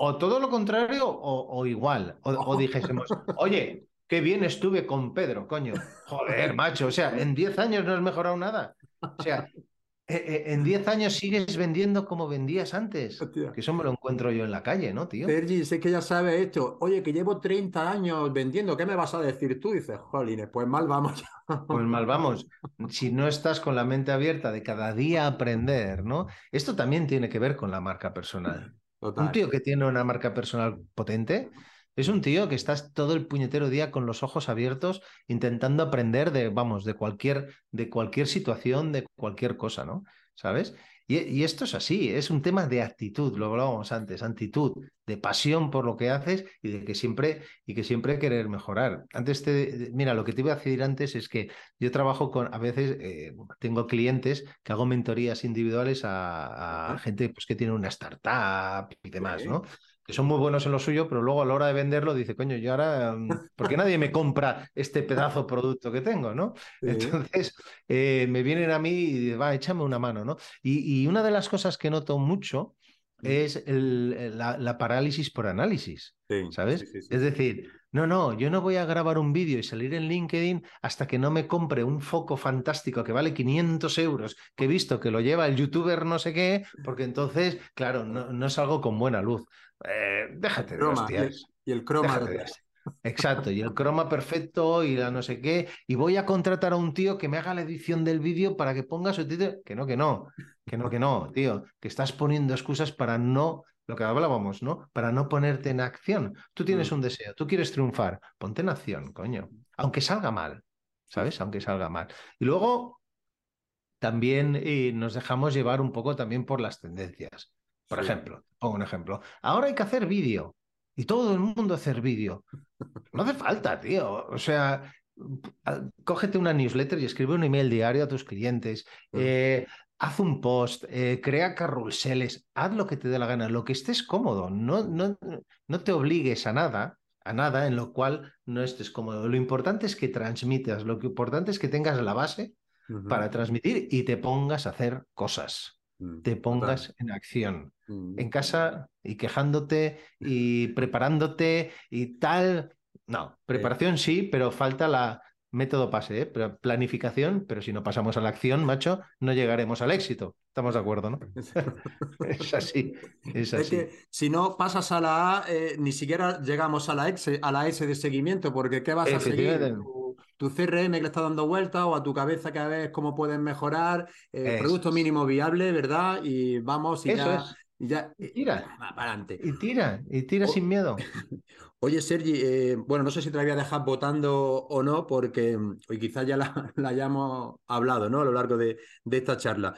O todo lo contrario o, igual. O, dijésemos, oye, qué bien estuve con Pedro, coño. Joder, macho. O sea, en 10 años no has mejorado nada. O sea, eh, eh, en 10 años sigues vendiendo como vendías antes. Que eso me lo encuentro yo en la calle, ¿no, tío? Sergi, sé que ya sabes esto. Oye, que llevo 30 años vendiendo, ¿qué me vas a decir tú? Dices, jolines, pues mal vamos. Pues mal vamos. Si no estás con la mente abierta de cada día aprender, ¿no? Esto también tiene que ver con la marca personal. Un tío que tiene una marca personal potente es un tío que estás todo el puñetero día con los ojos abiertos intentando aprender de, vamos, de cualquier, de cualquier situación, de cualquier cosa, ¿no? ¿Sabes? Y, esto es así, es un tema de actitud, lo hablábamos antes, actitud, de pasión por lo que haces y de que siempre, y que siempre querer mejorar. Antes te, mira, lo que te iba a decir antes es que yo trabajo con, a veces eh, tengo clientes que hago mentorías individuales a, gente pues, que tiene una startup y demás, ¿no? Son muy buenos en lo suyo, pero luego a la hora de venderlo dice, coño, yo ahora, mm, ¿por qué nadie me compra este pedazo de producto que tengo, no? Entonces, eh, me vienen a mí y dicen, va, échame una mano, ¿no? Y, una de las cosas que noto mucho es la, parálisis por análisis, ¿sabes? es decir, no, no, yo no voy a grabar un vídeo y salir en LinkedIn hasta que no me compre un foco fantástico que vale 500 euros, que he visto que lo lleva el youtuber no sé qué, porque entonces, claro, no, no salgo con buena luz. Eh, déjate de hostias. Y el croma. Exacto, y el croma perfecto y la no sé qué. Y voy a contratar a un tío que me haga la edición del vídeo para que ponga su título. Que no, que no, que no, que no, tío. Que estás poniendo excusas para no, lo que hablábamos, ¿no? Para no ponerte en acción. Tú tienes mm. un deseo, tú quieres triunfar. Ponte en acción, coño. Aunque salga mal, ¿sabes? Aunque salga mal. Y luego también eh, nos dejamos llevar un poco también por las tendencias. Por ejemplo, pongo un ejemplo. Ahora hay que hacer vídeo y todo el mundo hacer vídeo. No hace falta, tío. O sea, cógete una newsletter y escribe un email diario a tus clientes. Eh, haz un post, eh, crea carruseles, haz lo que te dé la gana, lo que estés cómodo. No, no, no te obligues a nada, a nada en lo cual no estés cómodo. Lo importante es que transmitas, lo importante es que tengas la base para transmitir y te pongas a hacer cosas. Mm, te pongas en acción. En casa y quejándote y preparándote y tal. No, preparación sí, pero falta la método pase, ¿eh? planificación, pero si no pasamos a la acción, macho, no llegaremos al éxito. Estamos de acuerdo, ¿no? es así, es así. que si no pasas a la A, eh, ni siquiera llegamos a la, X, a la S de seguimiento, porque ¿qué vas a seguir? tu CRM que le está dando vuelta o a tu cabeza que ves cómo puedes mejorar, eh, producto mínimo viable, ¿verdad? Y vamos y ya, y ya. tira. para adelante. Y tira, y tira sin miedo. Oye, Sergi, eh, bueno, no sé si te la voy a dejar votando o no, porque mm, hoy quizás ya la, hayamos hablado, ¿no? A lo largo de, esta charla.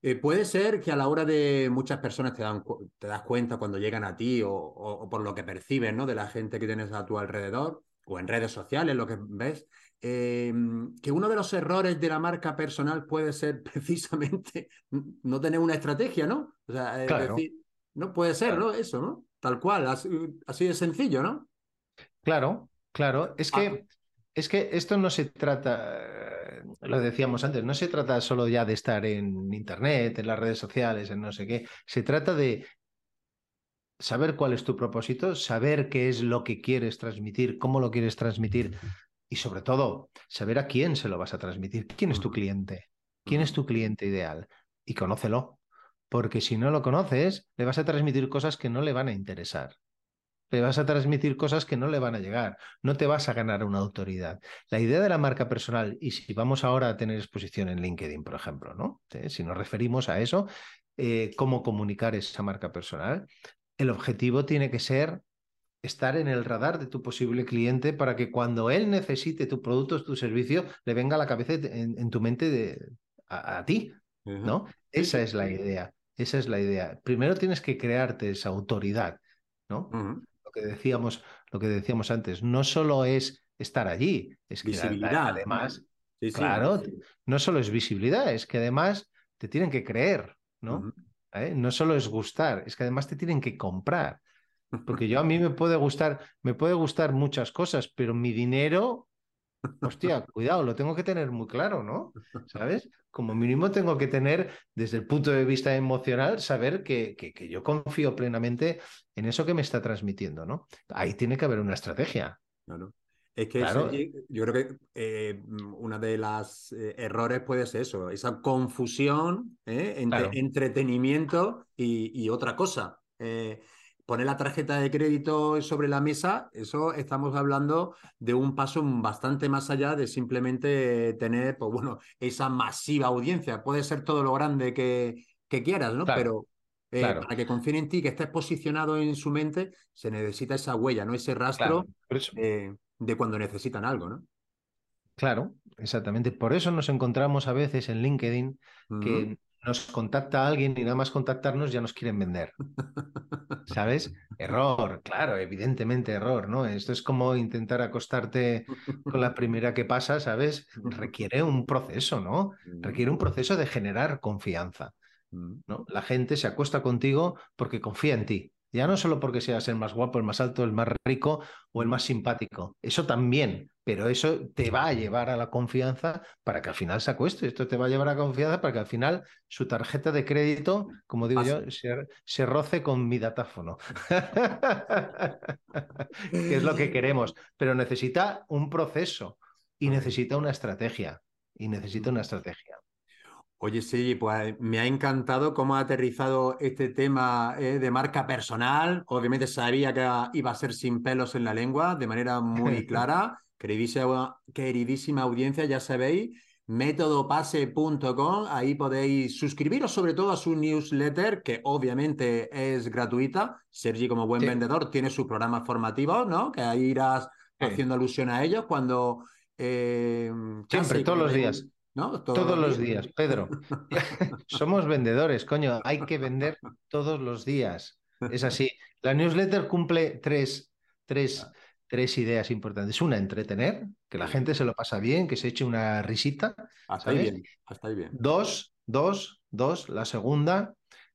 Eh, puede ser que a la hora de muchas personas te, dan, te das cuenta cuando llegan a ti o, o, por lo que percibes, ¿no? De la gente que tienes a tu alrededor o en redes sociales, lo que ves, Em, que uno de los errores de la marca personal puede ser precisamente no tener una estrategia, ¿no? O sea, decir, no puede ser, ¿no? Eso, ¿no? Tal cual, así, de sencillo, ¿no? Claro, claro. Es que, ah. es que esto no se trata, lo decíamos antes, no se trata solo ya de estar en Internet, en las redes sociales, en no sé qué. Se trata de saber cuál es tu propósito, saber qué es lo que quieres transmitir, cómo lo quieres transmitir y sobre todo saber a quién se lo vas a transmitir. ¿Quién es tu cliente? ¿Quién es tu cliente ideal? Y conócelo, porque si no lo conoces, le vas a transmitir cosas que no le van a interesar. Le vas a transmitir cosas que no le van a llegar. No te vas a ganar una autoridad. La idea de la marca personal, y si vamos ahora a tener exposición en LinkedIn, por ejemplo, ¿no? Si nos referimos a eso, eh, cómo comunicar esa marca personal, el objetivo tiene que ser estar en el radar de tu posible cliente para que cuando él necesite tu producto o tu servicio, le venga a la cabeza en, tu mente de, a, ti, ¿no? Esa es la idea, esa es la idea. Primero tienes que crearte esa autoridad, ¿no? Lo que decíamos, lo que decíamos antes, no solo es estar allí, es que además, claro, no solo es visibilidad, es que además te tienen que creer, ¿no? ¿Eh? No solo es gustar, es que además te tienen que comprar. Porque yo a mí me puede gustar, me puede gustar muchas cosas, pero mi dinero, hostia, cuidado, lo tengo que tener muy claro, ¿no? ¿Sabes? Como mínimo tengo que tener, desde el punto de vista emocional, saber que, que, yo confío plenamente en eso que me está transmitiendo, ¿no? Ahí tiene que haber una estrategia. Claro. Es que claro. yo creo que eh, una de las eh, errores puede ser eso, esa confusión ¿eh? entre entretenimiento y, y, otra cosa poner la tarjeta de crédito sobre la mesa, eso estamos hablando de un paso bastante más allá de simplemente tener, pues bueno, esa masiva audiencia. Puede ser todo lo grande que, que quieras, ¿no? Pero eh, para que confíen en ti, que estés posicionado en su mente, se necesita esa huella, ¿no? Ese rastro eh, de cuando necesitan algo, ¿no? Claro, exactamente. Por eso nos encontramos a veces en LinkedIn que nos contacta alguien y nada más contactarnos ya nos quieren vender. ¿Sabes? Error, claro, evidentemente error, ¿no? Esto es como intentar acostarte con la primera que pasa, ¿sabes? Requiere un proceso, ¿no? Requiere un proceso de generar confianza. ¿no? La gente se acuesta contigo porque confía en ti. Ya no solo porque seas el más guapo, el más alto, el más rico o el más simpático. Eso también, pero eso te va a llevar a la confianza para que al final se acueste. Esto te va a llevar a la confianza para que al final su tarjeta de crédito, como digo yo, se, roce con mi datáfono. que es lo que queremos. Pero necesita un proceso y necesita una estrategia. Y necesita una estrategia. Oye, sí, pues me ha encantado cómo ha aterrizado este tema eh, de marca personal. Obviamente sabía que iba a ser sin pelos en la lengua, de manera muy clara. Queridísima, queridísima audiencia, ya sabéis, métodopase.com, ahí podéis suscribiros sobre todo a su newsletter, que obviamente es gratuita. Sergi, como buen vendedor, tiene su programa formativo, ¿no? Que ahí irás haciendo alusión a ellos cuando... Eh, Siempre, todos los días. Todos, los días, Pedro. Somos vendedores, coño. Hay que vender todos los días. Es así. La newsletter cumple tres, tres, tres ideas importantes. Una, entretener, que la gente se lo pasa bien, que se eche una risita. Hasta ahí bien. Hasta ahí bien. Dos, dos, dos. La segunda,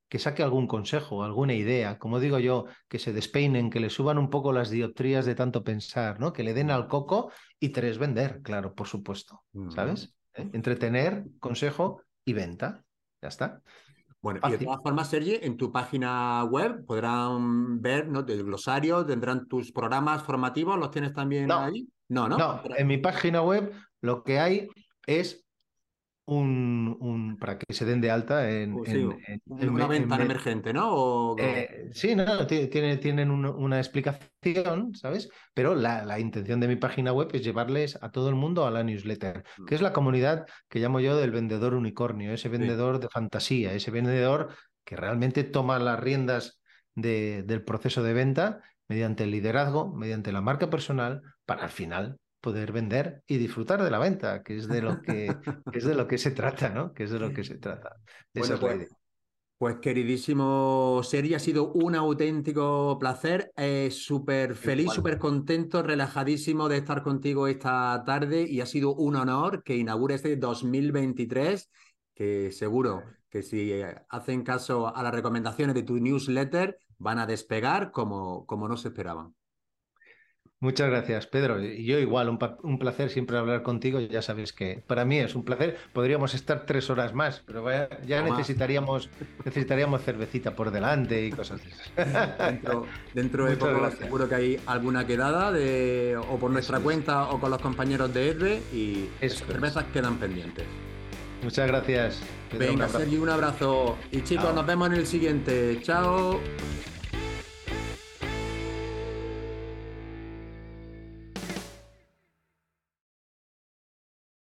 que saque algún consejo, alguna idea, como digo yo, que se despeinen, que le suban un poco las dioptrías de tanto pensar, ¿no? Que le den al coco y tres, vender, claro, por supuesto, ¿sabes? ¿Eh? Entretener, consejo y venta. Ya está. Bueno, y de todas formas, Sergi, en tu página web podrán ver ¿no? el glosario, tendrán tus programas formativos, ¿los tienes también ahí? No, no. No, en mi página web lo que hay es un, para que se den de alta en, pues una ventana emergente, ¿no? Eh, sí, no, tiene, tienen una, explicación, ¿sabes? Pero la, intención de mi página web es llevarles a todo el mundo a la newsletter, que es la comunidad que llamo yo del vendedor unicornio, ese vendedor de fantasía, ese vendedor que realmente toma las riendas del proceso de venta mediante el liderazgo, mediante la marca personal, para al final poder vender y disfrutar de la venta, que es de lo que, es de lo que se trata, ¿no? Que es de lo que se trata. Esa pues, pues, queridísimo Sergi, ha sido un auténtico placer. Eh, súper feliz, súper contento, relajadísimo de estar contigo esta tarde y ha sido un honor que inaugure este 2023, que seguro que si hacen caso a las recomendaciones de tu newsletter van a despegar como, como no se esperaban. Muchas gracias, Pedro. Y yo igual, un, placer siempre hablar contigo. Ya sabes que para mí es un placer. Podríamos estar tres horas más, pero ya, necesitaríamos, necesitaríamos cervecita por delante y cosas así. Dentro, de poco seguro que hay alguna quedada de, o por nuestra cuenta o con los compañeros de EDRE y las cervezas quedan pendientes. Muchas gracias. Venga, Sergio, un abrazo. Y chicos, nos vemos en el siguiente. Chao.